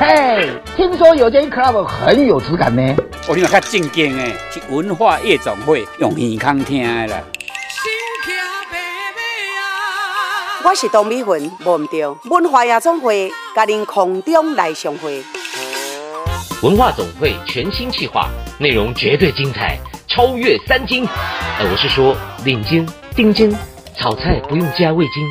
嘿，听说有间 club 很有质感呢。我听较正经诶，是文化夜总会用耳康听的啦。我是董美云，忘唔掉文化夜总会，甲您空中来相会。文化总会全新企划，内容绝对精彩，超越三金。呃，我是说领金、丁金，炒菜不用加味精。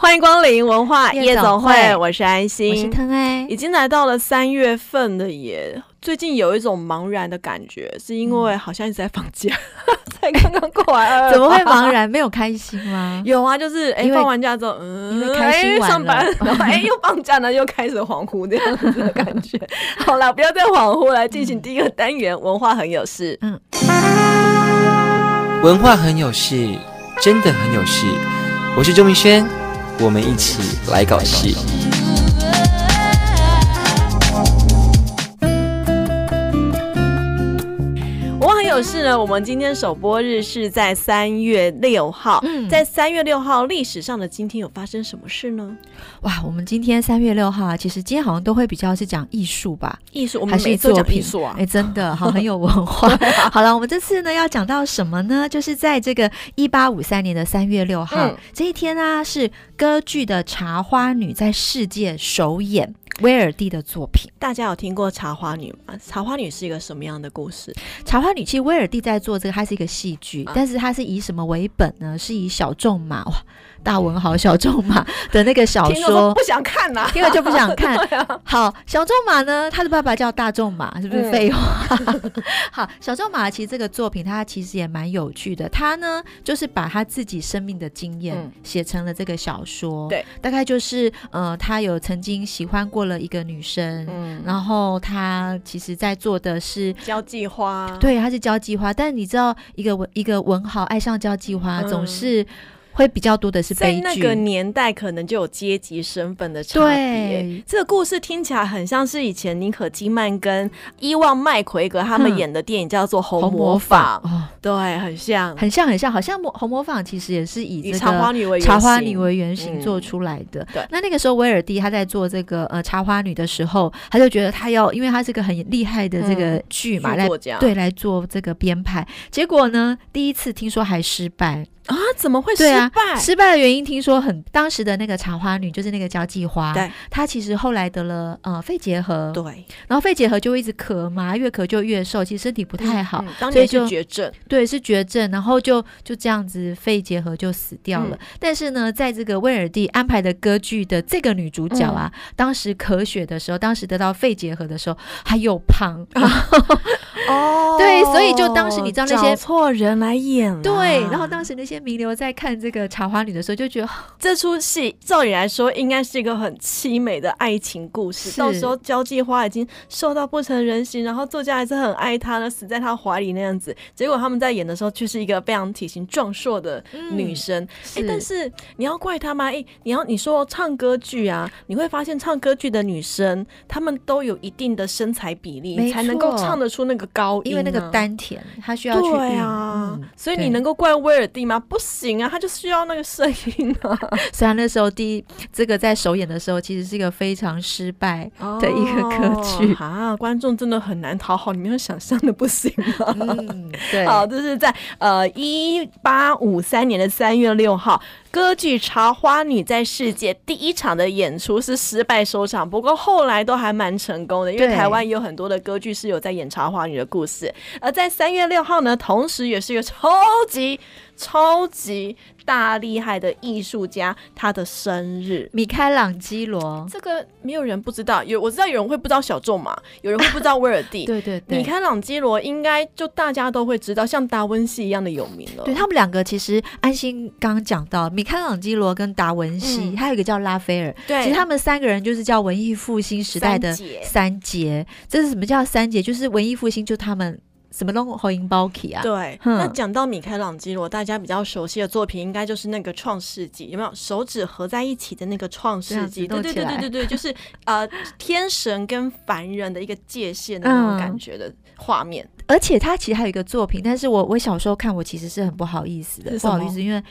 欢迎光临文化夜总会，我是安心，我是腾爱，已经来到了三月份了耶。最近有一种茫然的感觉，是因为好像一直在放假，才刚刚过完，怎么会茫然？没有开心吗？有啊，就是哎，放完假之后，嗯，因为开心完，上班，然后哎，又放假了，又开始恍惚这样子的感觉。好了，不要再恍惚，来进行第一个单元，文化很有事。嗯，文化很有事，真的很有事。我是周明轩。我们一起来搞戏。有事呢。我们今天首播日是在三月六号。嗯，在三月六号历史上的今天有发生什么事呢？哇，我们今天三月六号啊，其实今天好像都会比较是讲艺术吧？艺术，我们每次都讲艺术啊。哎，真的 好，很有文化。好了，我们这次呢要讲到什么呢？就是在这个一八五三年的三月六号、嗯、这一天啊，是歌剧的《茶花女》在世界首演。威尔蒂的作品，大家有听过《茶花女》吗？《茶花女》是一个什么样的故事？《茶花女》其实威尔蒂在做这个，它是一个戏剧，啊、但是它是以什么为本呢？是以小众马哇。大文豪小仲马 的那个小说，说不想看呐、啊，听了就不想看。啊、好，小仲马呢，他的爸爸叫大仲马，是不是废话？嗯、好，小仲马其实这个作品，他其实也蛮有趣的。他呢，就是把他自己生命的经验写成了这个小说。对、嗯，大概就是呃，他有曾经喜欢过了一个女生，嗯，然后他其实在做的是交际花，对，他是交际花。但是你知道，一个文一个文豪爱上交际花，总是。会比较多的是悲剧，在那个年代可能就有阶级身份的差别。对，这个故事听起来很像是以前妮可基曼跟伊旺麦奎格他们演的电影，叫做《红磨坊》。哦，对，很像，很像，很像，好像《红魔仿》其实也是以这个茶花女为茶花女为原型做出来的。对，那那个时候威尔蒂他在做这个呃茶花女的时候，他就觉得他要，因为他是个很厉害的这个剧嘛，来对来做这个编排。结果呢，第一次听说还失败。啊，怎么会失败？啊、失败的原因听说很，当时的那个茶花女就是那个交际花，对，她其实后来得了呃肺结核，对，然后肺结核就一直咳嘛，越咳就越瘦，其实身体不太好，嗯嗯、所以就绝症，对，是绝症，然后就就这样子肺结核就死掉了。嗯、但是呢，在这个威尔第安排的歌剧的这个女主角啊，嗯、当时咳血的时候，当时得到肺结核的时候，还有胖。哦，对，所以就当时你知道那些错人来演了，对，然后当时那些名流在看这个茶花女的时候，就觉得 这出戏照理来说应该是一个很凄美的爱情故事。到时候交际花已经瘦到不成人形，然后作家还是很爱她呢，死在她怀里那样子。结果他们在演的时候却是一个非常体型壮硕的女生。哎、嗯，但是你要怪她吗？哎，你要你说唱歌剧啊，你会发现唱歌剧的女生她们都有一定的身材比例，才能够唱得出那个。高音，因为那个丹田，她需要去对啊，嗯、所以你能够怪威尔第吗？不行啊，他就需要那个声音啊。虽然那时候第一这个在首演的时候，其实是一个非常失败的一个歌曲、哦、啊，观众真的很难讨好，你没有想象的不行啊。嗯，对，好，这是在呃一八五三年的三月六号。歌剧《茶花女》在世界第一场的演出是失败收场，不过后来都还蛮成功的，因为台湾也有很多的歌剧是有在演茶花女的故事。而在三月六号呢，同时也是一个超级超级大厉害的艺术家，他的生日，米开朗基罗。这个没有人不知道，有我知道有人会不知道小仲马，有人会不知道威尔第。对对对，米开朗基罗应该就大家都会知道，像达文西一样的有名了。对他们两个，其实安心刚刚讲到米开朗基罗跟达文西，还、嗯、有一个叫拉斐尔。对，其实他们三个人就是叫文艺复兴时代的三杰。这是什么叫三杰？就是文艺复兴，就他们。什么都合音包起啊？对，那讲到米开朗基罗，大家比较熟悉的作品，应该就是那个《创世纪》，有没有？手指合在一起的那个《创世纪》？对对对对对对，就是呃，天神跟凡人的一个界限的那种感觉的画面。嗯、而且他其实还有一个作品，但是我我小时候看，我其实是很不好意思的，不好意思，因为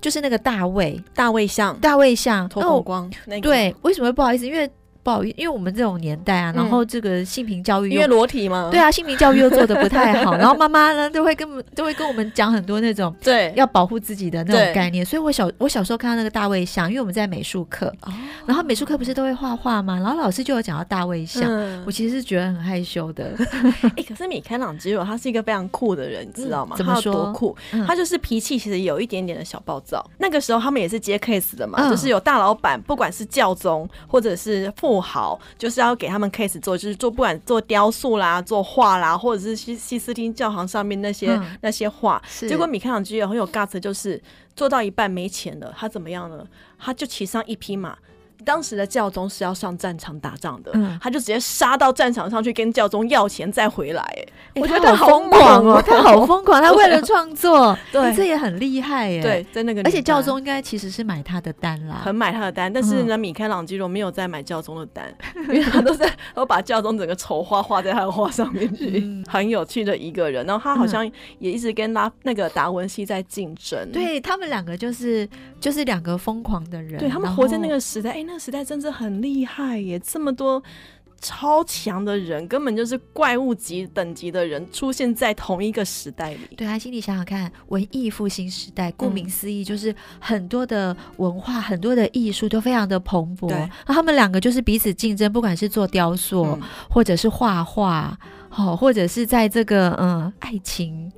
就是那个大卫，大卫像，大卫像，头孔光，那个、对，为什么会不好意思？因为不好意思，因为我们这种年代啊，然后这个性平教育，因为裸体嘛，对啊，性平教育又做的不太好，然后妈妈呢都会跟都会跟我们讲很多那种 对要保护自己的那种概念，所以我小我小时候看到那个大卫像，因为我们在美术课，哦，然后美术课不是都会画画吗？然后老师就有讲到大卫像，嗯，我其实是觉得很害羞的。哎，欸，可是米开朗基罗他是一个非常酷的人，你知道吗？怎么说？多酷，嗯？他就是脾气其实有一点点的小暴躁。那个时候他们也是接 case 的嘛，嗯，就是有大老板，不管是教宗或者是富豪，就就是要给他们 case 做，就是做不管做雕塑啦、做画啦，或者是西西斯汀教堂上面那些、嗯、那些画。结果米开朗基罗很有 guts，就是做到一半没钱了，他怎么样呢？他就骑上一匹马。当时的教宗是要上战场打仗的，嗯、他就直接杀到战场上去跟教宗要钱再回来。哎、欸，我觉得他好疯狂哦，他好疯狂，他为了 创作，对，欸、这也很厉害耶。对，在那个，而且教宗应该其实是买他的单啦，很买他的单。但是呢，嗯、米开朗基罗没有再买教宗的单，因为他都在都把教宗整个丑画画在他的画上面去，嗯，很有趣的一个人。然后他好像也一直跟拉那个达文西在竞争，嗯、对他们两个就是就是两个疯狂的人，对他们活在那个时代，哎、欸，那个时代真的很。厉害耶！这么多超强的人，根本就是怪物级等级的人出现在同一个时代里。对啊，心里想想看，文艺复兴时代，顾名思义就是很多的文化、很多的艺术都非常的蓬勃。那他们两个就是彼此竞争，不管是做雕塑，嗯、或者是画画。好，或者是在这个嗯爱情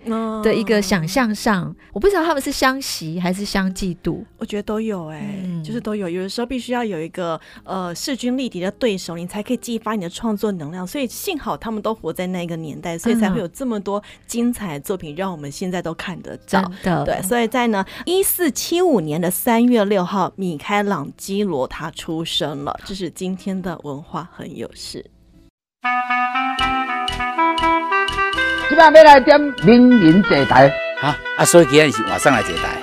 的一个想象上，嗯，我不知道他们是相惜还是相嫉妒，我觉得都有哎，欸嗯，就是都有。有的时候必须要有一个呃势均力敌的对手，你才可以激发你的创作能量。所以幸好他们都活在那个年代，所以才会有这么多精彩的作品，让我们现在都看得到。的对，所以在呢一四七五年的三月六号，米开朗基罗他出生了。这是今天的文化很有事。今晚要来点名人坐台，啊啊！所以今天是晚上来坐台。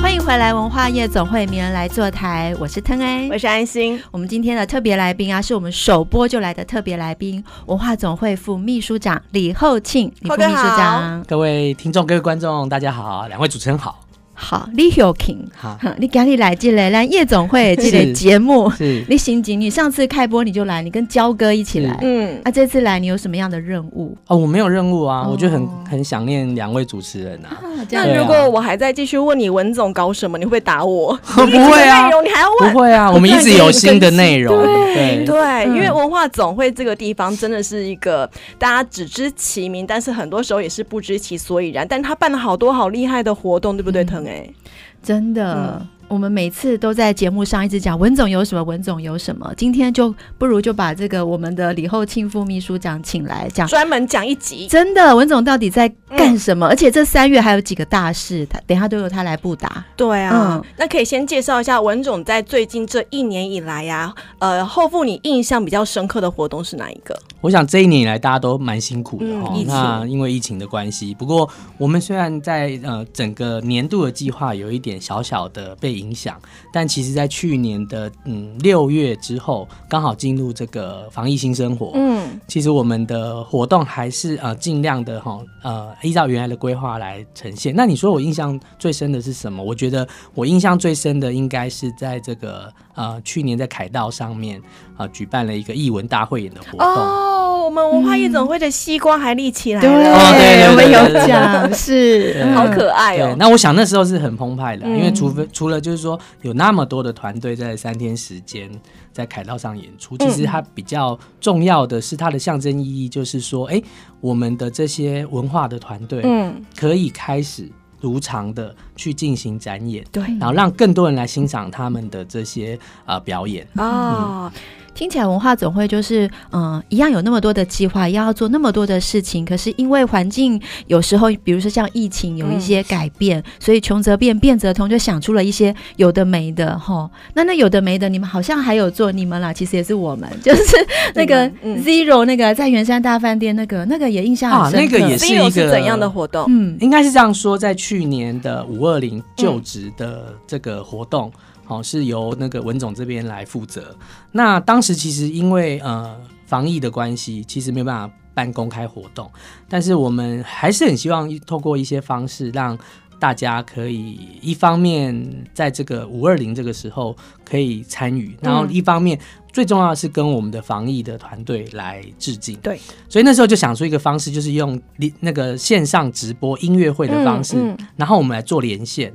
欢迎回来，文化夜总会名人来坐台，我是腾 A，我是安心。我们今天的特别来宾啊，是我们首播就来的特别来宾，文化总会副秘书长李厚庆，李副秘书长。各位听众，各位观众，大家好，两位主持人好。好，李厚庆，好，你赶紧来进来，来夜总会这个节目，是，你心情，你上次开播你就来，你跟焦哥一起来，嗯，啊，这次来你有什么样的任务？哦，我没有任务啊，哦、我就很很想念两位主持人啊。啊，那如果我还在继续问你文总搞什么，你会不会打我？不会啊，内容你还要问？不会啊，我们一直有新的内容。对对，对，因为文化总会这个地方真的是一个大家只知其名，但是很多时候也是不知其所以然。但他办了好多好厉害的活动，对不对，腾 A？真的。嗯我们每次都在节目上一直讲文总有什么，文总有什么。今天就不如就把这个我们的李厚庆副秘书长请来讲，专门讲一集。真的，文总到底在干什么？嗯、而且这三月还有几个大事，他等下都由他来布达。对啊、嗯，那可以先介绍一下文总在最近这一年以来呀、啊，呃，后父你印象比较深刻的活动是哪一个？我想这一年以来大家都蛮辛苦的哈、嗯，那因为疫情的关系。不过我们虽然在呃整个年度的计划有一点小小的被影响，但其实，在去年的嗯六月之后，刚好进入这个防疫新生活。嗯，其实我们的活动还是呃尽量的哈呃依照原来的规划来呈现。那你说我印象最深的是什么？我觉得我印象最深的应该是在这个呃去年在凯道上面啊、呃、举办了一个艺文大会演的活动。哦我们文化夜总会的西瓜还立起来了，对，我们有奖，是。好可爱哦。那我想那时候是很澎湃的，因为除非除了就是说有那么多的团队在三天时间在凯道上演出，其实它比较重要的是它的象征意义，就是说，哎，我们的这些文化的团队，嗯，可以开始。如常的去进行展演，对，然后让更多人来欣赏他们的这些呃表演。啊。哦嗯听起来文化总会就是，嗯，一样有那么多的计划，要做那么多的事情。可是因为环境有时候，比如说像疫情有一些改变，嗯、所以穷则变，变则通，就想出了一些有的没的，哈。那那有的没的，你们好像还有做你们啦，其实也是我们，就是那个 Zero 那个在圆山大饭店那个那个也印象很深刻。啊，那个也是一个是怎样的活动？嗯，应该是这样说，在去年的五二零就职的这个活动。嗯好，是由那个文总这边来负责。那当时其实因为呃防疫的关系，其实没有办法办公开活动，但是我们还是很希望透过一些方式，让大家可以一方面在这个五二零这个时候可以参与，然后一方面最重要的是跟我们的防疫的团队来致敬。对，所以那时候就想出一个方式，就是用那个线上直播音乐会的方式，然后我们来做连线。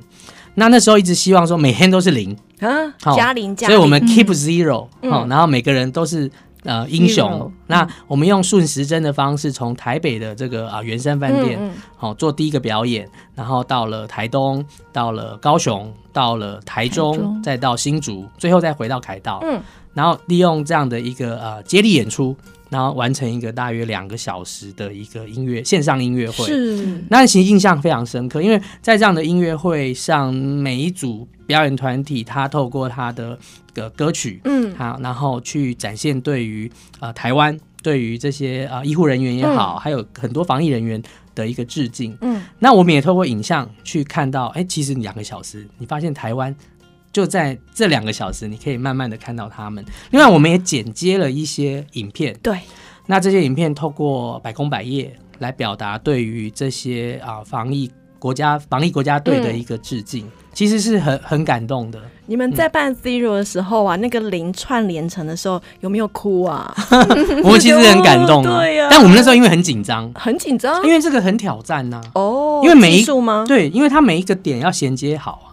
那那时候一直希望说每天都是零。啊，加零加，所以我们 keep zero，好，然后每个人都是呃英雄。那我们用顺时针的方式，从台北的这个啊圆山饭店好做第一个表演，然后到了台东，到了高雄，到了台中，再到新竹，最后再回到凯道。嗯，然后利用这样的一个呃接力演出。然后完成一个大约两个小时的一个音乐线上音乐会，是。那其实印象非常深刻，因为在这样的音乐会上，每一组表演团体他透过他的个歌曲，嗯，好，然后去展现对于呃台湾对于这些呃医护人员也好，嗯、还有很多防疫人员的一个致敬，嗯，那我们也透过影像去看到，哎，其实两个小时，你发现台湾。就在这两个小时，你可以慢慢的看到他们。另外，我们也剪接了一些影片。对，那这些影片透过百工百业来表达对于这些啊防疫国家防疫国家队的一个致敬，嗯、其实是很很感动的。你们在办 Zero 的时候啊，嗯、那个零串联成的时候，有没有哭啊？我们其实很感动啊。对呀、啊。但我们那时候因为很紧张，很紧张，因为这个很挑战呐、啊。哦。因为每一吗？对，因为它每一个点要衔接好。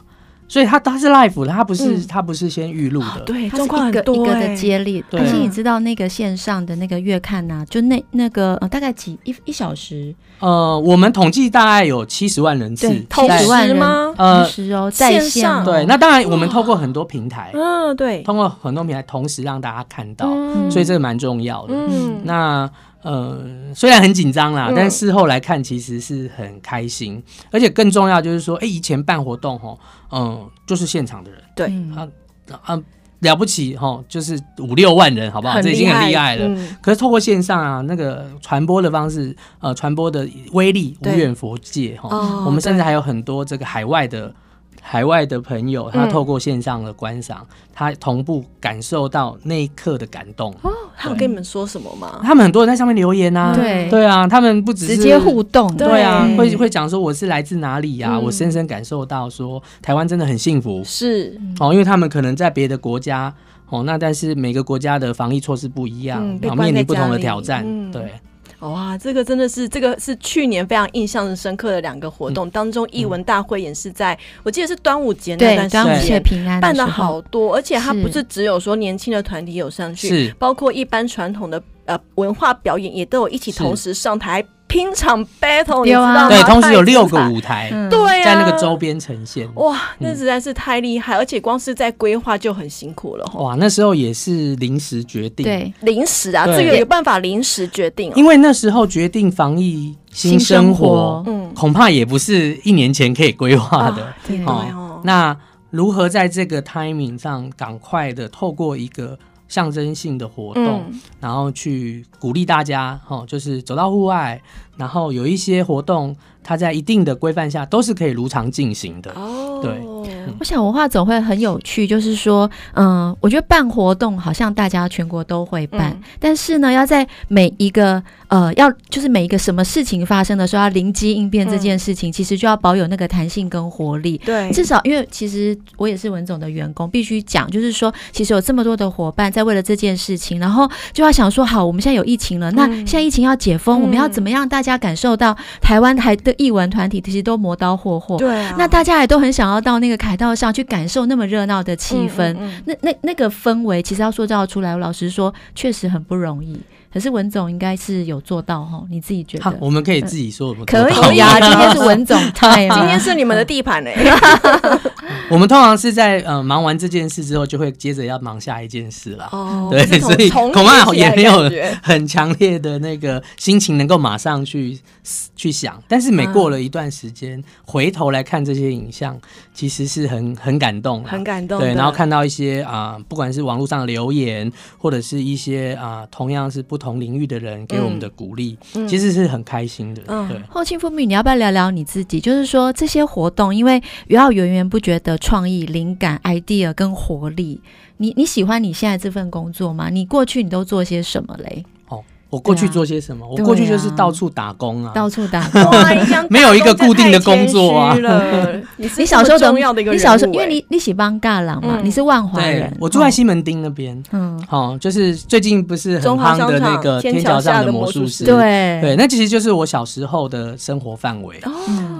所以他他是 live 的，他不是他不是先预录的，对，状况很多一个的接力。而且你知道那个线上的那个月看呐，就那那个呃大概几一一小时，呃，我们统计大概有七十万人次，七十万人吗？呃，同时哦，在线对，那当然我们透过很多平台，嗯，对，通过很多平台同时让大家看到，所以这个蛮重要的。嗯，那。呃，虽然很紧张啦，嗯、但事后来看，其实是很开心，而且更重要就是说，哎、欸，以前办活动吼，嗯、呃，就是现场的人，对，啊啊了不起吼，就是五六万人，好不好？这已经很厉害了。嗯、可是透过线上啊，那个传播的方式，呃，传播的威力无远佛界哈。我们甚至还有很多这个海外的。海外的朋友，他透过线上的观赏，嗯、他同步感受到那一刻的感动。哦，他有跟你们说什么吗？他们很多人在上面留言啊，对。对啊，他们不只是直接互动，对啊，对。会会讲说我是来自哪里呀、啊，嗯、我深深感受到说台湾真的很幸福。是。哦，因为他们可能在别的国家哦，那但是每个国家的防疫措施不一样，嗯、然后面临不同的挑战，嗯、对。哇，这个真的是这个是去年非常印象深刻的两个活动、嗯、当中，艺文大会也是在、嗯、我记得是端午节那段时间平安办的好多，而且它不是只有说年轻的团体有上去，是包括一般传统的呃文化表演也都有一起同时上台。拼场 battle，你知道吗？对，同时有六个舞台，对，在那个周边呈现。哇，那实在是太厉害，而且光是在规划就很辛苦了。哇，那时候也是临时决定，对，临时啊，这个有办法临时决定。因为那时候决定防疫新生活，嗯，恐怕也不是一年前可以规划的。对哦，那如何在这个 timing 上赶快的透过一个象征性的活动，嗯、然后去鼓励大家，哈，就是走到户外，然后有一些活动，它在一定的规范下都是可以如常进行的。哦，对，我想文化总会很有趣，就是说，嗯，我觉得办活动好像大家全国都会办，嗯、但是呢，要在每一个呃，要就是每一个什么事情发生的时候，要灵机应变这件事情，嗯、其实就要保有那个弹性跟活力。对，至少因为其实我也是文总的员工，必须讲，就是说，其实有这么多的伙伴在为了这件事情，然后就要想说，好，我们现在有疫情了，嗯、那现在疫情要解封，嗯、我们要怎么样大家感受到台湾台的艺文团体其实都磨刀霍霍。对啊，那大家也都很想要到那个凯道上去感受那么热闹的气氛，嗯嗯嗯、那那那个氛围，其实要塑造出来，我老实说，确实很不容易。可是文总应该是有做到哈，你自己觉得？我们可以自己说，嗯、可以呀、啊。今天是 文总，今天是你们的地盘嘞。我们通常是在呃忙完这件事之后，就会接着要忙下一件事了。哦，对，所以恐怕也没有很强烈的那个心情能够马上去去想。但是每过了一段时间，嗯、回头来看这些影像，其实是很很感动，很感动。对，然后看到一些啊、呃，不管是网络上的留言，或者是一些啊、呃，同样是不同。同领域的人给我们的鼓励，嗯、其实是很开心的。嗯、对，后庆父母，你要不要聊聊你自己？就是说这些活动，因为余浩源源不绝的创意、灵感、idea 跟活力，你你喜欢你现在这份工作吗？你过去你都做些什么嘞？我过去做些什么？啊、我过去就是到处打工啊，到处打工，没有一个固定的工作啊。你小时候重要的一个，你小时候因为你你喜帮尬郎嘛，你是万华人，我住在西门町那边。嗯，好，就是最近不是很夯的那个天桥上的魔术师，对。对，那其实就是我小时候的生活范围。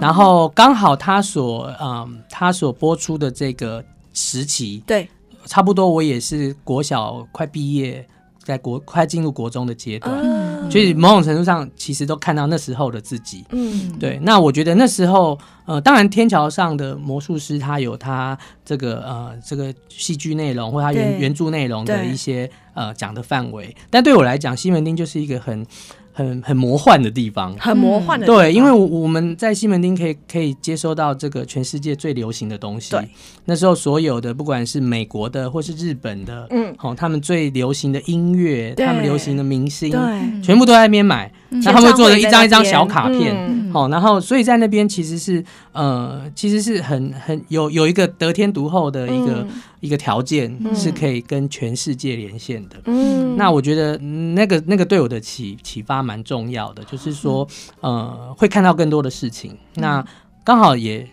然后刚好他所嗯他所播出的这个时期，对，差不多我也是国小快毕业。在国快进入国中的阶段，嗯、所以某种程度上其实都看到那时候的自己。嗯，对。那我觉得那时候，呃，当然天桥上的魔术师他有他这个呃这个戏剧内容或他原原著内容的一些呃讲的范围，但对我来讲，西门町就是一个很。很很魔幻的地方，很魔幻的地方。对，因为我我们在西门町可以可以接收到这个全世界最流行的东西。对，那时候所有的不管是美国的或是日本的，嗯，好，他们最流行的音乐，他们流行的明星，对，全部都在那边买。那他们会做了一张一张小卡片，好，然后所以在那边其实是呃，其实是很很有有一个得天独厚的一个一个条件，是可以跟全世界连线的。嗯，那我觉得那个那个对我的启启发蛮重要的，就是说呃，会看到更多的事情。那刚好也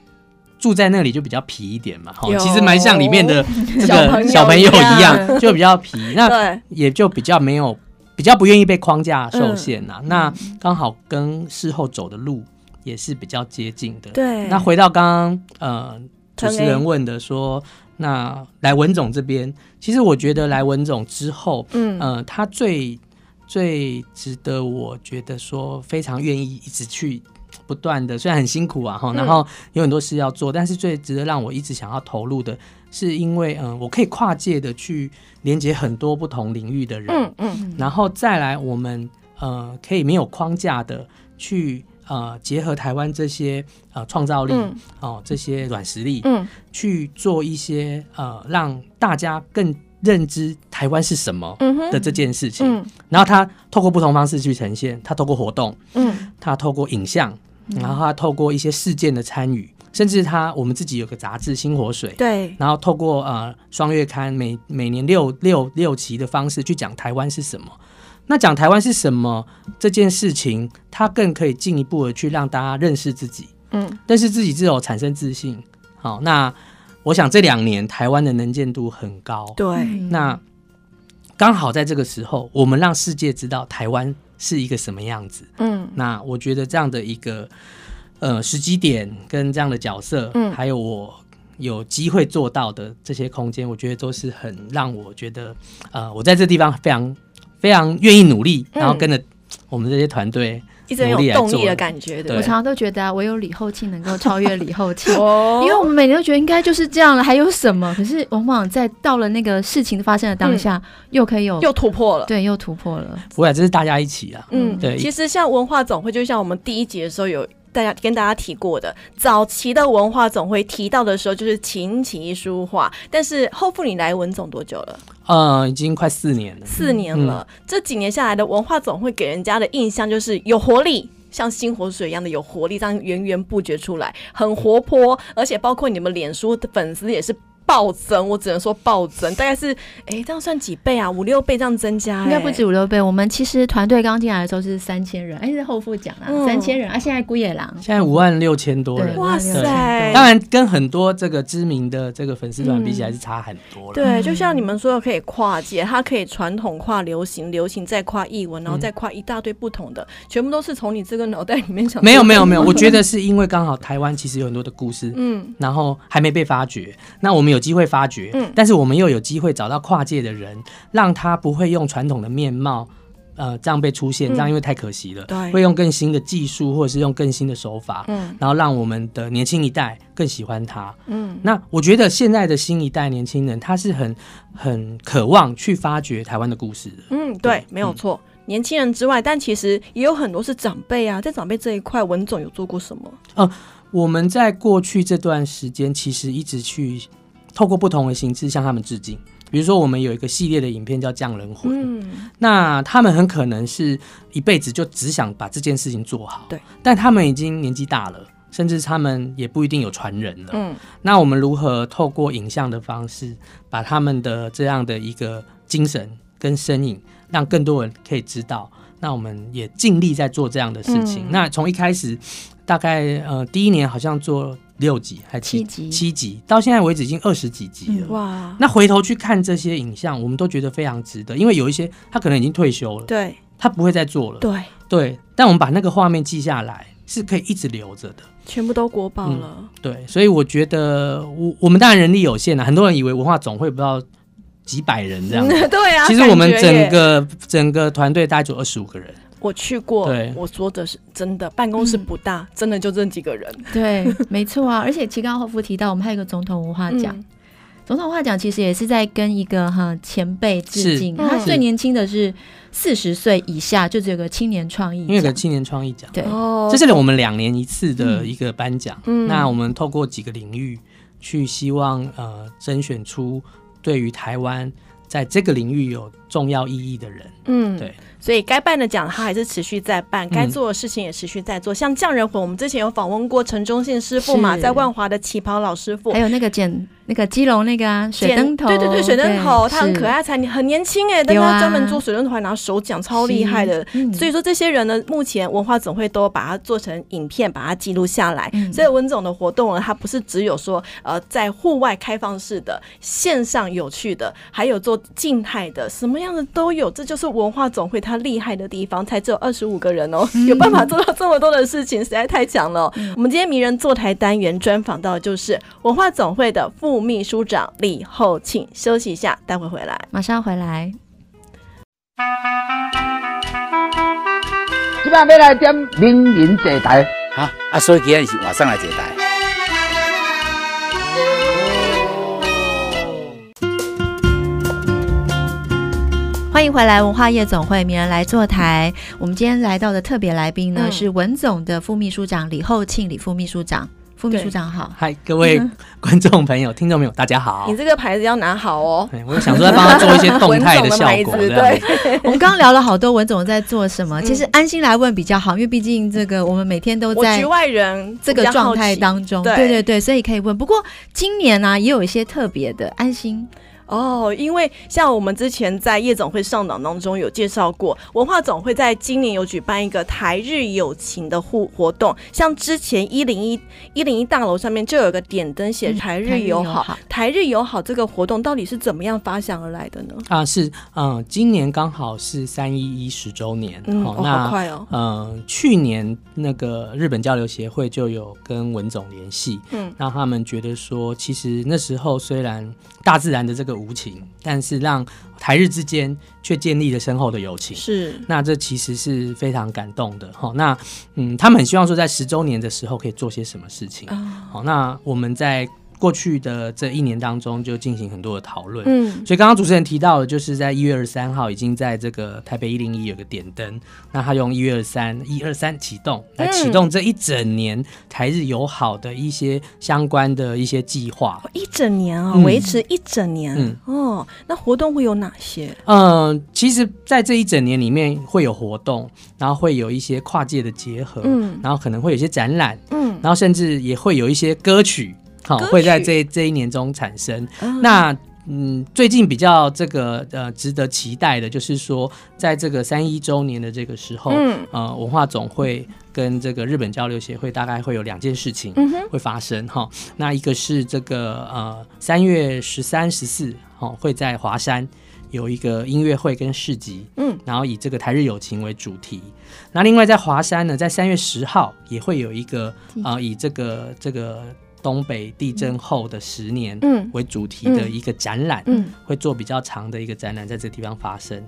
住在那里就比较皮一点嘛，好，其实蛮像里面的这个小朋友一样，就比较皮，那 也就比较没有。比较不愿意被框架受限呐、啊，嗯、那刚好跟事后走的路也是比较接近的。对，那回到刚刚呃主持人问的说，欸、那来文总这边，其实我觉得来文总之后，嗯。呃，他最最值得我觉得说非常愿意一直去不断的，虽然很辛苦啊哈，然后有很多事要做，嗯、但是最值得让我一直想要投入的。是因为嗯，我可以跨界的去连接很多不同领域的人，嗯嗯，然后再来我们呃可以没有框架的去呃结合台湾这些呃创造力哦这些软实力，嗯，去做一些呃让大家更认知台湾是什么的这件事情，嗯，然后他透过不同方式去呈现，他透过活动，嗯，他透过影像，然后他透过一些事件的参与。甚至他，我们自己有个杂志《新火水》，对，然后透过呃双月刊每每年六六六期的方式去讲台湾是什么。那讲台湾是什么这件事情，它更可以进一步的去让大家认识自己，嗯，认识自己之后产生自信。好，那我想这两年台湾的能见度很高，对，那刚好在这个时候，我们让世界知道台湾是一个什么样子。嗯，那我觉得这样的一个。呃，时机点跟这样的角色，嗯，还有我有机会做到的这些空间，我觉得都是很让我觉得，呃，我在这地方非常非常愿意努力，然后跟着我们这些团队一直有动力的感觉。对，我常常都觉得啊，唯有李后庆能够超越李后庆，因为我们每年都觉得应该就是这样了，还有什么？可是往往在到了那个事情发生的当下，又可以有又突破了，对，又突破了。不会，这是大家一起啊，嗯，对。其实像文化总会，就像我们第一集的时候有。大家跟大家提过的，早期的文化总会提到的时候，就是琴棋书画。但是后复你来文总多久了？呃，已经快四年了。四年了，嗯、这几年下来的文化总会给人家的印象就是有活力、像新活水一样的有活力，这样源源不绝出来，很活泼，而且包括你们脸书的粉丝也是。暴增，我只能说暴增，大概是哎、欸，这样算几倍啊？五六倍这样增加、欸，应该不止五六倍。我们其实团队刚进来的时候是三千人，哎、欸，是后副讲啊，三、嗯、千人啊，现在孤野狼现在五万六千多人，哇塞！当然跟很多这个知名的这个粉丝团比起来是差很多了、嗯。对，就像你们说的，可以跨界，它可以传统跨流行，流行再跨译文，然后再跨一大堆不同的，嗯、全部都是从你这个脑袋里面 想。没有没有没有，我觉得是因为刚好台湾其实有很多的故事，嗯，然后还没被发掘，那我们有机会发掘。嗯，但是我们又有机会找到跨界的人，让他不会用传统的面貌，呃，这样被出现，这样因为太可惜了。对、嗯，会用更新的技术，或者是用更新的手法，嗯，然后让我们的年轻一代更喜欢他。嗯，那我觉得现在的新一代年轻人，他是很很渴望去发掘台湾的故事的。嗯，对，对没有错、嗯。年轻人之外，但其实也有很多是长辈啊，在长辈这一块，文总有做过什么？呃，我们在过去这段时间，其实一直去。透过不同的形式向他们致敬，比如说我们有一个系列的影片叫《匠人魂》，嗯，那他们很可能是一辈子就只想把这件事情做好，对，但他们已经年纪大了，甚至他们也不一定有传人了，嗯，那我们如何透过影像的方式，把他们的这样的一个精神跟身影，让更多人可以知道？那我们也尽力在做这样的事情。嗯、那从一开始，大概呃第一年好像做。六集还七,七集？七集到现在为止已经二十几集了。哇！那回头去看这些影像，我们都觉得非常值得，因为有一些他可能已经退休了，对，他不会再做了，对对。但我们把那个画面记下来，是可以一直留着的，全部都国宝了、嗯。对，所以我觉得我我们当然人力有限了，很多人以为文化总会不知道几百人这样子，对啊。其实我们整个整个团队大概就二十五个人。我去过，我说的是真的，办公室不大，嗯、真的就这几个人。对，没错啊。而且其实刚刚后夫提到，我们还有一个总统文化奖、嗯，总统文化奖其实也是在跟一个哈前辈致敬。他最年轻的是四十岁以下，就只有个青年创意，因为有个青年创意奖。对，这是我们两年一次的一个颁奖、嗯。那我们透过几个领域去希望呃甄选出对于台湾在这个领域有重要意义的人。嗯，对。所以该办的奖，他还是持续在办；该做的事情也持续在做。嗯、像匠人魂，我们之前有访问过陈忠信师傅嘛，在万华的旗袍老师傅，还有那个剪那个基隆那个啊水灯头，对对对，水灯头，他很可爱，才很年轻哎，但他专门做水灯头，还拿手讲，超厉害的、嗯。所以说这些人呢，目前文化总会都把它做成影片，把它记录下来、嗯。所以文总的活动呢，它不是只有说呃在户外开放式的、线上有趣的，还有做静态的，什么样的都有。这就是文化总会它。他厉害的地方才只有二十五个人哦，有办法做到这么多的事情，实在太强了。我们今天名人坐台单元专访到的就是文化总会的副秘书长李厚庆。休息一下，待会回来，马上回来。今晚要来点名人座谈，好啊，所以今天是晚上来座谈。欢迎回来，文化夜总会名人来坐台。我们今天来到的特别来宾呢、嗯，是文总的副秘书长李厚庆，李副秘书长。副秘书长好，嗨，各位观众朋友、嗯、听众朋友，大家好。你这个牌子要拿好哦。我想说，在帮他做一些动态的效果。对，我们刚刚聊了好多文总在做什么，其实安心来问比较好，因为毕竟这个我们每天都在局外人这个状态当中。对对对，所以可以问。不过今年呢、啊，也有一些特别的安心。哦，因为像我们之前在夜总会上档当中有介绍过，文化总会在今年有举办一个台日友情的互活动，像之前一零一一零一大楼上面就有个点灯写台日友好，嗯，台日友好这个活动到底是怎么样发想而来的呢？啊，是嗯，今年刚好是三一一十周年，嗯，哦，那，好快哦，嗯，去年那个日本交流协会就有跟文总联系，嗯，让他们觉得说，其实那时候虽然大自然的这个。无情，但是让台日之间却建立了深厚的友情。是，那这其实是非常感动的。好，那嗯，他们很希望说，在十周年的时候可以做些什么事情。好，那我们在过去的这一年当中就进行很多的讨论。嗯，所以刚刚主持人提到的，就是在一月二十三号已经在这个台北一零一有个点灯，那他用一月二三一二三启动来启动这一整年台日友好的一些相关的一些计划。一整年啊，维持一整年。嗯，哦，那活动会有哪些？嗯，其实在这一整年里面会有活动，然后会有一些跨界的结合，嗯，然后可能会有一些展览，嗯，然后甚至也会有一些歌曲。好，会在这这一年中产生。嗯、那嗯，最近比较这个呃值得期待的，就是说，在这个三一周年的这个时候，嗯，呃，文化总会跟这个日本交流协会大概会有两件事情会发生哈、嗯。那一个是这个呃三月十三、十四，哦，会在华山有一个音乐会跟市集，嗯，然后以这个台日友情为主题。那另外在华山呢，在三月十号也会有一个啊、呃，以这个这个。东北地震后的十年，为主题的一个展览，会做比较长的一个展览，在这个地方发生。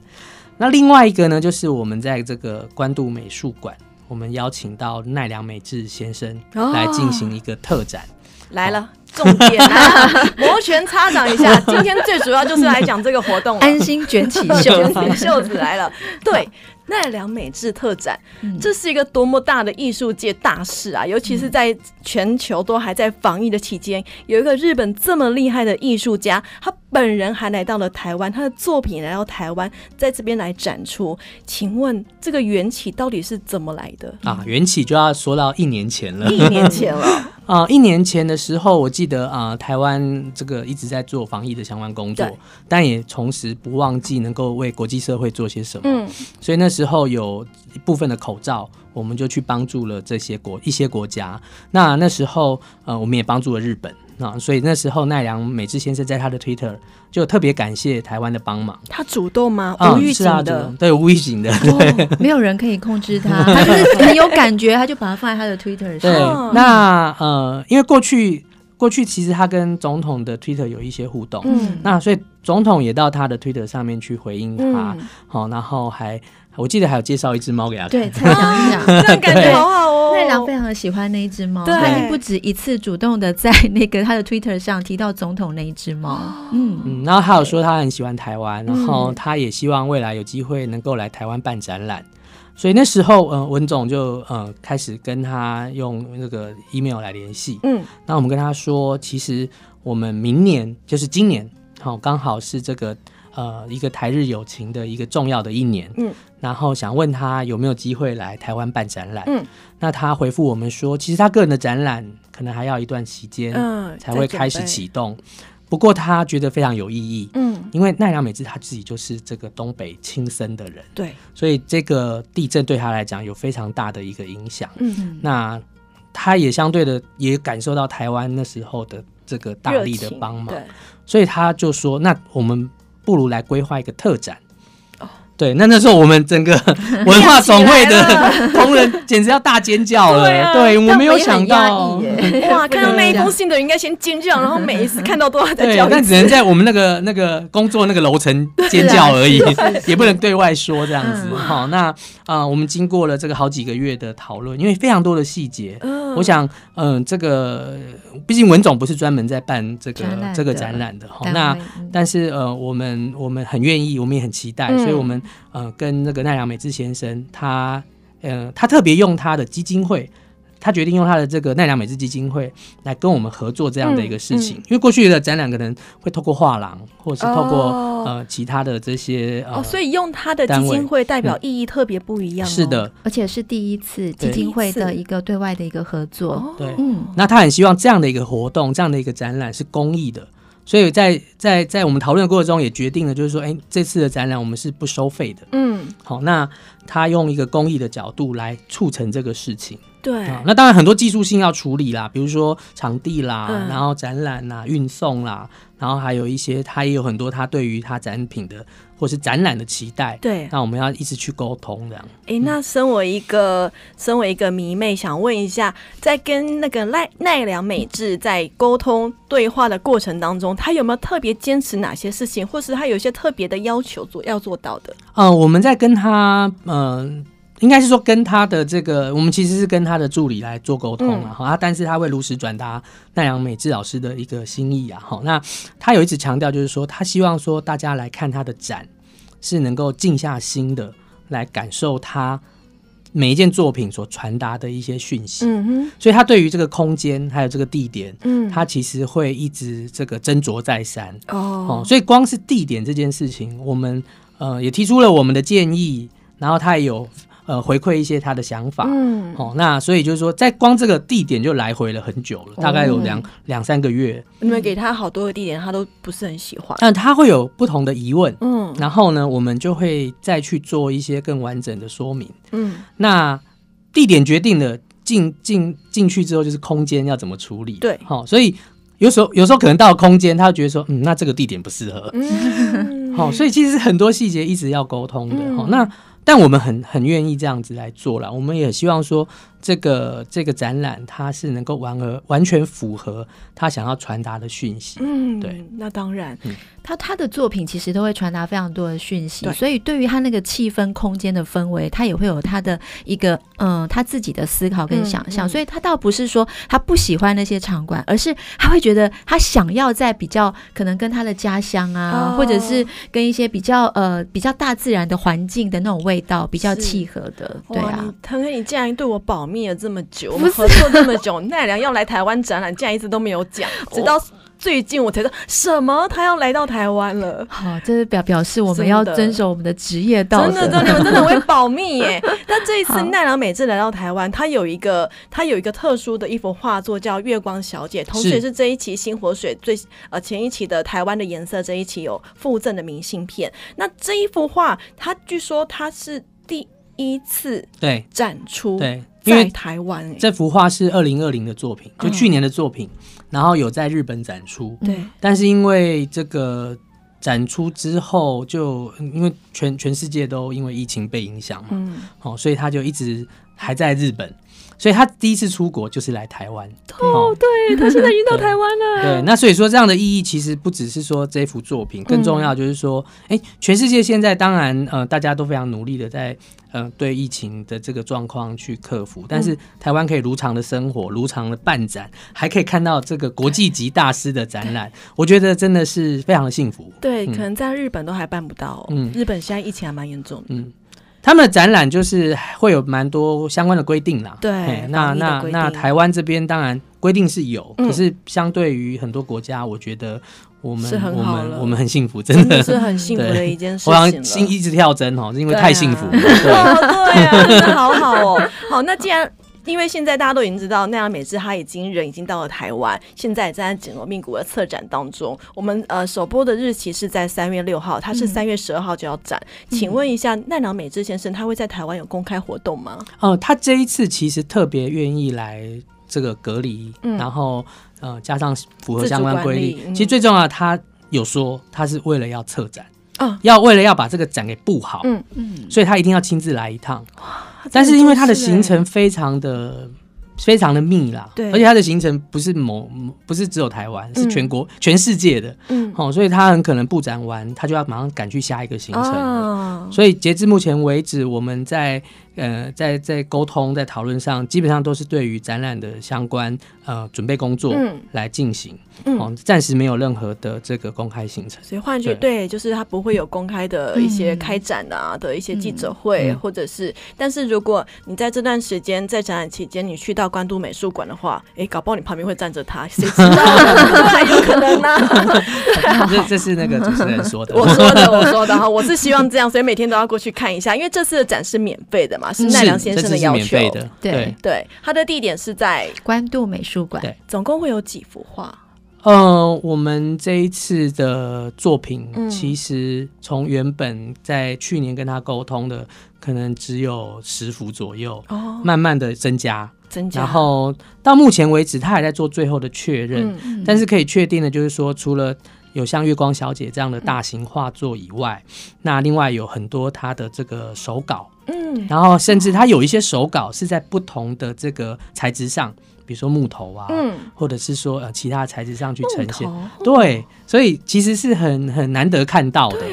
那另外一个呢，就是我们在这个关渡美术馆，我们邀请到奈良美智先生来进行一个特展。哦，来了。重点啊，摩拳擦掌一下。今天最主要就是来讲这个活动，安心卷起袖子，袖子来了。对，奈良美智特展，嗯，这是一个多么大的艺术界大事啊！尤其是在全球都还在防疫的期间，有一个日本这么厉害的艺术家，他本人还来到了台湾，他的作品来到台湾，在这边来展出。请问这个缘起到底是怎么来的啊？缘起就要说到一年前了，一年前了。啊、呃，一年前的时候，我记得啊、呃，台湾这个一直在做防疫的相关工作，但也同时不忘记能够为国际社会做些什么。嗯，所以那时候有一部分的口罩，我们就去帮助了这些国一些国家。那那时候，呃，我们也帮助了日本。啊，所以那时候奈良美智先生在他的 Twitter 就特别感谢台湾的帮忙。他主动吗？无预警的，嗯、对，无预警的，对，没有人可以控制他，他就是很有感觉，他就把它放在他的 Twitter 上。对，那呃，因为过去过去其实他跟总统的 Twitter 有一些互动，嗯，那所以总统也到他的 Twitter 上面去回应他，好、嗯，然后还。我记得还有介绍一只猫给他看，对，才讲讲，这样感觉好好哦。奈良非常的喜欢那一只猫，他已经不止一次主动的在那个他的 Twitter 上提到总统那一只猫。嗯嗯，然后他有说他很喜欢台湾，然后他也希望未来有机会能够来台湾办展览。所以那时候，呃，文总就呃开始跟他用那个 email 来联系。嗯，那我们跟他说，其实我们明年就是今年，好，刚好是这个。呃，一个台日友情的一个重要的一年，嗯，然后想问他有没有机会来台湾办展览，嗯，那他回复我们说，其实他个人的展览可能还要一段时间，嗯，才会开始启动，不过他觉得非常有意义，嗯，因为奈良美智他自己就是这个东北亲生的人，对，所以这个地震对他来讲有非常大的一个影响，嗯，那他也相对的也感受到台湾那时候的这个大力的帮忙，所以他就说，那我们。不如来规划一个特展。对，那那时候我们整个 文化总会的 同仁简直要大尖叫了。对，啊、对我没有想到，哇！看到那一封信的人应该先尖叫，然后每一次看到都要在叫。但只能在我们那个那个工作那个楼层尖叫而已，也不能对外说这样子。好、嗯，那啊、呃，我们经过了这个好几个月的讨论，因为非常多的细节。嗯，我想，嗯、呃，这个毕竟文总不是专门在办这个这个展览的哈。那但是呃，我们我们很愿意，我们也很期待，嗯、所以我们。呃，跟那个奈良美智先生，他呃，他特别用他的基金会，他决定用他的这个奈良美智基金会来跟我们合作这样的一个事情。嗯嗯、因为过去的展览可能会透过画廊，或者是透过、哦、呃其他的这些呃，哦，所以用他的基金会代表意义特别不一样、哦嗯。是的，而且是第一次基金会的一个对外的一个合作。对，嗯，那他很希望这样的一个活动，这样的一个展览是公益的。所以在在在我们讨论的过程中，也决定了，就是说，哎、欸，这次的展览我们是不收费的。嗯，好，那他用一个公益的角度来促成这个事情。对、啊，那当然很多技术性要处理啦，比如说场地啦，嗯、然后展览啦、运送啦，然后还有一些他也有很多他对于他展品的或是展览的期待。对，那我们要一直去沟通这样。哎、欸，那身为一个、嗯、身为一个迷妹，想问一下，在跟那个奈奈良美智在沟通对话的过程当中，他有没有特别坚持哪些事情，或是他有一些特别的要求做要做到的？嗯、呃，我们在跟他嗯。应该是说跟他的这个，我们其实是跟他的助理来做沟通了哈，啊，但是他会如实转达奈良美智老师的一个心意啊，好，那他有一直强调就是说，他希望说大家来看他的展，是能够静下心的来感受他每一件作品所传达的一些讯息，嗯哼，所以他对于这个空间还有这个地点，嗯，他其实会一直这个斟酌再三，哦，所以光是地点这件事情，我们呃也提出了我们的建议。然后他也有呃回馈一些他的想法，嗯，哦，那所以就是说，在光这个地点就来回了很久了，大概有两两三个月。你们给他好多个地点，他都不是很喜欢。但他会有不同的疑问，嗯，然后呢，我们就会再去做一些更完整的说明，嗯，那地点决定了进进进去之后，就是空间要怎么处理，对，好，所以有时候有时候可能到了空间，他会觉得说，嗯，那这个地点不适合，嗯，好，所以其实很多细节一直要沟通的，好，那。但我们很很愿意这样子来做了，我们也希望说。这个这个展览，它是能够完而完全符合他想要传达的讯息。嗯，对，那当然，嗯、他他的作品其实都会传达非常多的讯息，所以对于他那个气氛、空间的氛围，他也会有他的一个嗯他自己的思考跟想象。嗯嗯、所以他倒不是说他不喜欢那些场馆，而是他会觉得他想要在比较可能跟他的家乡啊，哦、或者是跟一些比较呃比较大自然的环境的那种味道比较契合的。对啊，腾哥，你竟然对我保密。灭了这么久，我们合作这么久，奈良要来台湾展览，竟然一直都没有讲，直到最近我才说什么他要来到台湾了。好，这是表表示我们要遵守我们的职业道德。真的，真的，你们真的会保密耶。但这一次奈良美智来到台湾，他有一个他有一个特殊的一幅画作叫《月光小姐》，同时也是这一期星火水最呃前一期的台湾的颜色这一期有附赠的明信片。那这一幅画，他据说他是第一次对展出对。在台湾、欸，这幅画是二零二零的作品，就去年的作品，嗯、然后有在日本展出。对，但是因为这个展出之后，就因为全全世界都因为疫情被影响嘛，嗯，哦，所以他就一直还在日本。所以他第一次出国就是来台湾哦，对，他现在已经到台湾了。对，那所以说这样的意义其实不只是说这幅作品，更重要就是说，哎、嗯，全世界现在当然呃大家都非常努力的在呃对疫情的这个状况去克服，但是台湾可以如常的生活，如常的办展，还可以看到这个国际级大师的展览，我觉得真的是非常的幸福。对，嗯、可能在日本都还办不到，嗯，日本现在疫情还蛮严重的，嗯。他们的展览就是会有蛮多相关的规定啦。对，那那那台湾这边当然规定是有，可是相对于很多国家，我觉得我们我们我们很幸福，真的是很幸福的一件事。我好像心一直跳针哦，是因为太幸福了。对啊，真的好好哦。好，那既然。因为现在大家都已经知道奈良美智他已经人已经到了台湾，现在在紧锣密鼓的策展当中。我们呃首播的日期是在三月六号，他是三月十二号就要展。嗯、请问一下，奈良美智先生他会在台湾有公开活动吗？哦、呃，他这一次其实特别愿意来这个隔离，嗯、然后呃加上符合相关规例。嗯、其实最重要的，他有说他是为了要策展，哦、要为了要把这个展给布好，嗯。嗯，所以他一定要亲自来一趟。但是因为他的行程非常的非常的密啦，对，而且他的行程不是某不是只有台湾，是全国全世界的，嗯，好，所以他很可能布展完，他就要马上赶去下一个行程，所以截至目前为止，我们在。呃，在在沟通、在讨论上，基本上都是对于展览的相关呃准备工作来进行，嗯，哦，暂时没有任何的这个公开行程。所以换句对，就是他不会有公开的一些开展啊的一些记者会，嗯、或者是，但是如果你在这段时间在展览期间，你去到关渡美术馆的话，哎，搞不好你旁边会站着他，谁知道？有可能呢、啊。这这是那个主持人说的，我说的，我说的哈，我是希望这样，所以每天都要过去看一下，因为这次的展是免费的嘛。是奈良先生的要求，的对。对，他的地点是在关渡美术馆。对，总共会有几幅画？呃，我们这一次的作品，其实从原本在去年跟他沟通的，可能只有十幅左右，哦，慢慢的增加，增加，然后到目前为止，他还在做最后的确认，嗯、但是可以确定的，就是说，除了有像月光小姐这样的大型画作以外，嗯、那另外有很多他的这个手稿。嗯，然后甚至它有一些手稿是在不同的这个材质上，比如说木头啊，嗯，或者是说呃其他材质上去呈现，对，所以其实是很很难得看到的，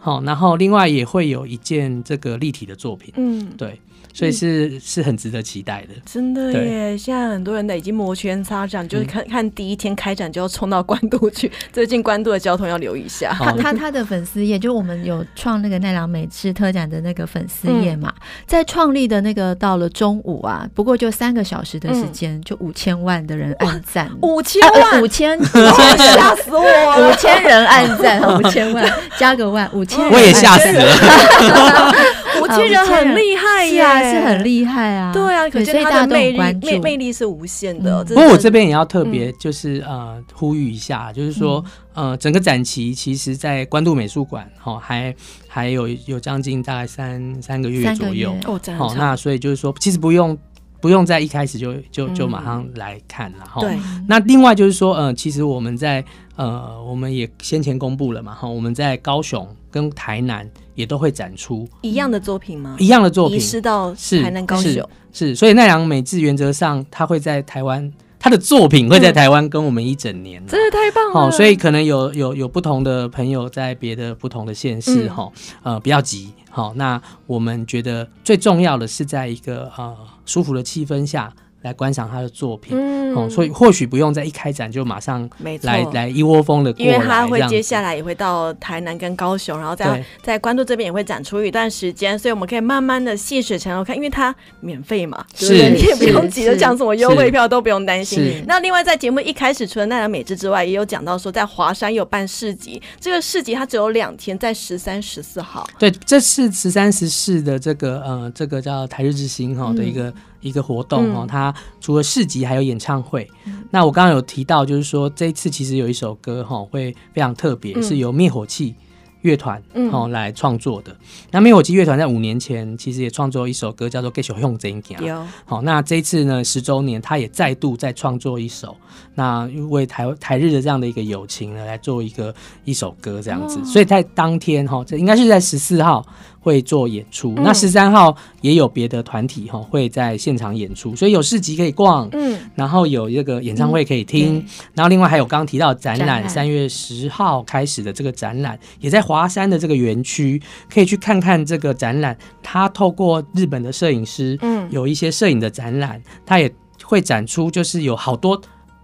好，然后另外也会有一件这个立体的作品，嗯，对。所以是、嗯、是很值得期待的，真的耶！现在很多人已经摩拳擦掌，就是看、嗯、看第一天开展就要冲到关渡去。最近关渡的交通要留意一下。他他他的粉丝页，就我们有创那个奈良美智特展的那个粉丝页嘛，嗯、在创立的那个到了中午啊，不过就三个小时的时间，嗯、就五千万的人按赞，五千万，五千，吓死我了！五千人按赞，五千万加个万，五千，我也吓死了。五千人很厉害呀。是很厉害啊！对啊，可是他的魅力魅魅力是无限的。不过我这边也要特别就是呃呼吁一下，就是说呃整个展期其实，在关渡美术馆哈还还有有将近大概三三个月左右。哦，好，那所以就是说其实不用不用在一开始就就就马上来看了哈。对，那另外就是说呃其实我们在呃我们也先前公布了嘛哈，我们在高雄跟台南。也都会展出一样的作品吗？一样的作品，移师到台南高雄是，是，所以奈良美智原则上他会在台湾，他的作品会在台湾跟我们一整年，真的太棒了。好，所以可能有有有不同的朋友在别的不同的县市哈，嗯、呃，不要急，好，那我们觉得最重要的是在一个呃舒服的气氛下。来观赏他的作品，嗯，哦，所以或许不用在一开展就马上来错。来一窝蜂的过来，因为他会接下来也会到台南跟高雄，然后在对。在关渡这边也会展出一段时间，所以我们可以慢慢的细水长流看，因为它免费嘛，是，是你也不用急着讲什么优惠票，都不用担心。那另外在节目一开始，除了奈良美智之外，也有讲到说在华山有办市集，这个市集它只有两天，在十三、十四号。对，这是十三、十四的这个呃，这个叫台日之星哈的一个。嗯一个活动哦，它除了市集还有演唱会。嗯、那我刚刚有提到，就是说这一次其实有一首歌哈会非常特别，嗯、是由灭火器乐团哦来创作的。嗯、那灭火器乐团在五年前其实也创作一首歌，叫做《继续向前行》。有好，那这一次呢十周年，他也再度再创作一首，那为台台日的这样的一个友情呢来做一个一首歌这样子。哦、所以在当天哈，这应该是在十四号。会做演出，嗯、那十三号也有别的团体哈会在现场演出，所以有市集可以逛，嗯，然后有这个演唱会可以听，嗯、然后另外还有刚刚提到展览，三月十号开始的这个展览，也在华山的这个园区，可以去看看这个展览。它透过日本的摄影师，嗯，有一些摄影的展览，它也会展出，就是有好多。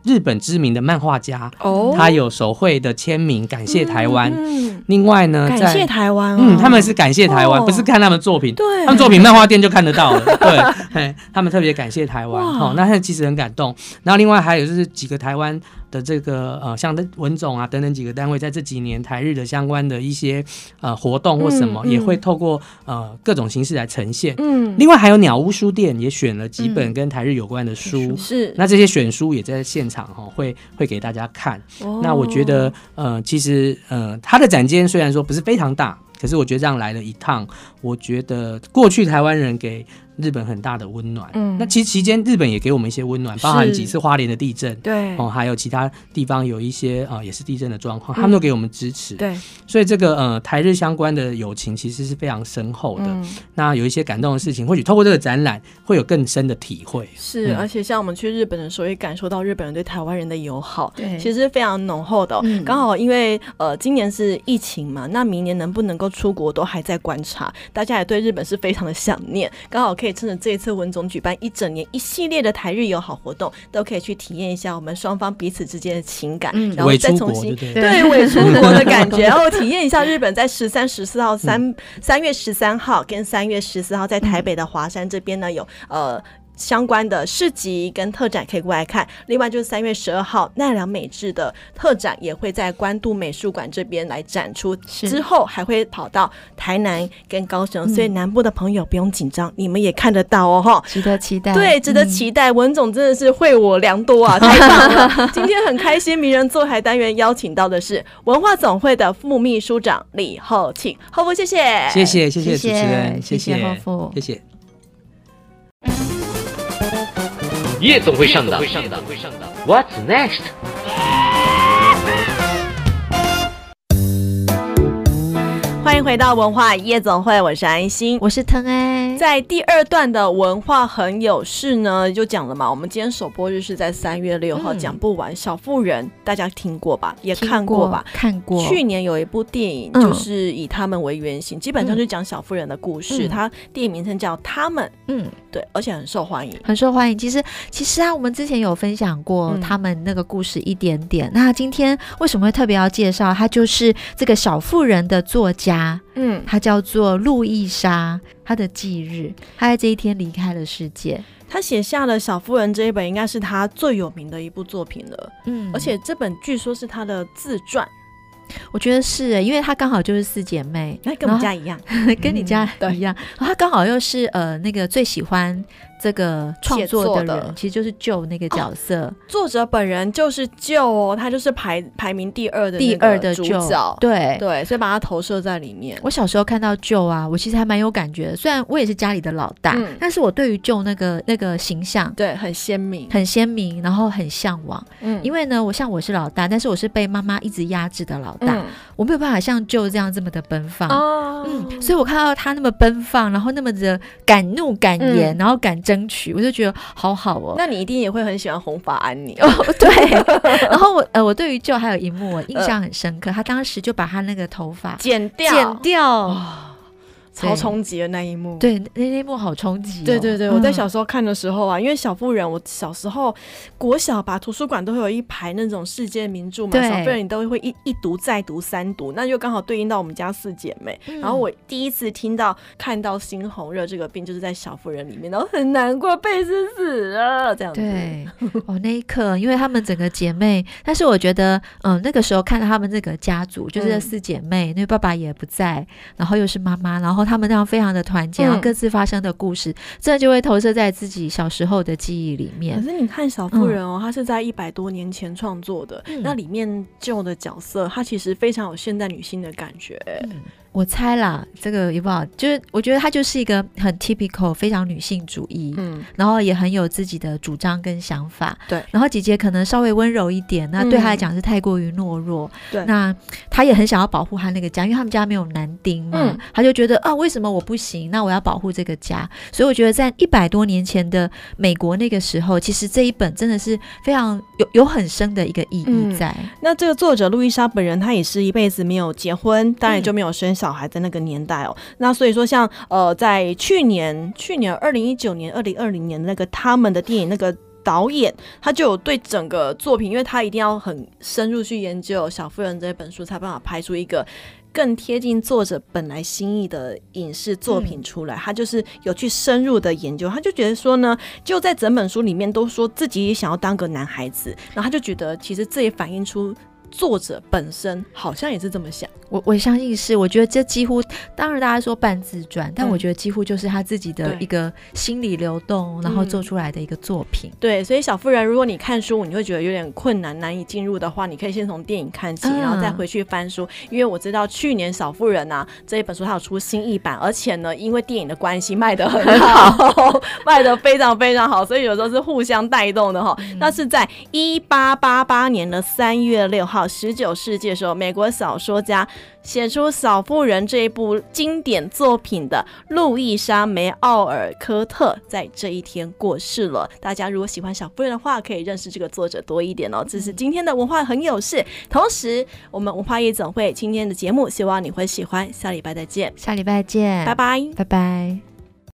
日本知名的漫画家，哦，他有手绘的签名，感谢台湾。嗯，另外呢，感谢台湾，嗯，他们是感谢台湾，不是看他们作品，对，他们作品漫画店就看得到了，对，他们特别感谢台湾，好，那他其实很感动。然后另外还有就是几个台湾。的这个呃，像文总啊等等几个单位，在这几年台日的相关的一些呃活动或什么，嗯嗯、也会透过呃各种形式来呈现。嗯，另外还有鸟屋书店也选了几本跟台日有关的书，嗯、是。那这些选书也在现场哈、哦，会会给大家看。哦、那我觉得呃，其实呃，它的展间虽然说不是非常大，可是我觉得这样来了一趟，我觉得过去台湾人给。日本很大的温暖，嗯，那其实期间日本也给我们一些温暖，包含几次花莲的地震，对，哦，还有其他地方有一些啊、呃，也是地震的状况，他们都给我们支持，对，所以这个呃台日相关的友情其实是非常深厚的。嗯、那有一些感动的事情，或许透过这个展览会有更深的体会。是，嗯、而且像我们去日本的时候，也感受到日本人对台湾人的友好，对，其实是非常浓厚的、哦。刚、嗯、好因为呃今年是疫情嘛，那明年能不能够出国都还在观察，大家也对日本是非常的想念，刚好可以。可以趁着这一次文总举办一整年一系列的台日友好活动，都可以去体验一下我们双方彼此之间的情感，嗯、然后再重新对 伪出国的感觉，然后体验一下日本在十三、十四号三三月十三号跟三月十四号在台北的华山这边呢有呃。相关的市集跟特展可以过来看，另外就是三月十二号奈良美智的特展也会在关渡美术馆这边来展出，之后还会跑到台南跟高雄，嗯、所以南部的朋友不用紧张，你们也看得到哦，哈，值得期待，对，值得期待。嗯、文总真的是惠我良多啊，太棒了！今天很开心，名人坐台单元邀请到的是文化总会的副秘书长李厚庆，厚副谢谢，谢谢谢谢主持人，谢。谢厚副，谢谢。夜总会上档，What's next？ 欢迎回到文化夜总会，我是安心，我是腾哎。在第二段的文化很有事呢，就讲了嘛。我们今天首播日是在三月六号，讲、嗯、不完。小妇人大家听过吧？也看过吧？看过。去年有一部电影，就是以他们为原型，嗯、基本上就讲小妇人的故事。它、嗯、电影名称叫《他们》。嗯，对，而且很受欢迎，很受欢迎。其实，其实啊，我们之前有分享过他们那个故事一点点。嗯、那今天为什么会特别要介绍？他就是这个小妇人的作家。嗯，他叫做路易莎，他的忌日，他在这一天离开了世界。他写下了《小妇人》这一本，应该是他最有名的一部作品了。嗯，而且这本据说是他的自传，我觉得是，因为她刚好就是四姐妹，那跟我们家一样，跟你家都一样。嗯、他刚好又是呃那个最喜欢。这个创作的人的。其实就是救那个角色，哦，作者本人就是救哦，他就是排排名第二的第二的主角，对。对，所以把他投射在里面。我小时候看到救啊，我其实还蛮有感觉的，虽然我也是家里的老大，嗯、但是我对于救那个那个形象，对，很鲜明，很鲜明，然后很向往。嗯，因为呢，我像我是老大，但是我是被妈妈一直压制的老大，嗯、我没有办法像救这样这么的奔放。哦，嗯，所以我看到他那么奔放，然后那么的敢怒敢言，嗯、然后敢。争取，我就觉得好好哦。那你一定也会很喜欢红发安妮哦。对，然后我呃，我对于就还有一幕我印象很深刻，呃、他当时就把他那个头发剪掉，剪掉。哦超冲击的那一幕，对，那那一幕好冲击、哦。对对对，我在小时候看的时候啊，嗯、因为小妇人，我小时候国小吧，图书馆都会有一排那种世界名著嘛，小妇人你都会一一读再读三读，那就刚好对应到我们家四姐妹。嗯、然后我第一次听到看到猩红热这个病，就是在小妇人里面，然后很难过，贝斯死了这样子。对，哦，那一刻，因为她们整个姐妹，但是我觉得，嗯，那个时候看到她们这个家族，就是四姐妹，因为、爸爸也不在，然后又是妈妈，然后。他们那样非常的团结，然后各自发生的故事，这、嗯、就会投射在自己小时候的记忆里面。可是你看《小妇人》哦，她、嗯、是在一百多年前创作的，嗯、那里面旧的角色，她其实非常有现代女性的感觉。嗯我猜啦，这个也不好，就是我觉得她就是一个很 typical 非常女性主义，嗯，然后也很有自己的主张跟想法，对。然后姐姐可能稍微温柔一点，那对她来讲是太过于懦弱，对、嗯。那她也很想要保护她那个家，因为他们家没有男丁嘛，她、嗯、就觉得啊，为什么我不行？那我要保护这个家。所以我觉得在一百多年前的美国那个时候，其实这一本真的是非常有有很深的一个意义在。嗯、那这个作者路易莎本人，她也是一辈子没有结婚，当然就没有生小。小孩在那个年代哦，那所以说像呃，在去年去年二零一九年二零二零年那个他们的电影那个导演，他就有对整个作品，因为他一定要很深入去研究《小妇人》这本书，才办法拍出一个更贴近作者本来心意的影视作品出来。嗯、他就是有去深入的研究，他就觉得说呢，就在整本书里面都说自己也想要当个男孩子，然后他就觉得其实这也反映出作者本身好像也是这么想。我我相信是，我觉得这几乎，当然大家说半自传，但我觉得几乎就是他自己的一个心理流动，然后做出来的一个作品。对，所以小妇人，如果你看书，你会觉得有点困难、难以进入的话，你可以先从电影看起，然后再回去翻书。因为我知道去年小妇人啊这一本书它有出新译版，而且呢，因为电影的关系卖的很好，卖的非常非常好，所以有时候是互相带动的哈。那是在一八八八年的三月六号，十九世纪的时候，美国小说家。写出《小妇人》这一部经典作品的路易莎·梅奥尔科特在这一天过世了。大家如果喜欢《小妇人》的话，可以认识这个作者多一点哦。这是今天的文化很有事，同时我们文化夜总会今天的节目，希望你会喜欢。下礼拜再见，下礼拜见，拜拜，拜拜。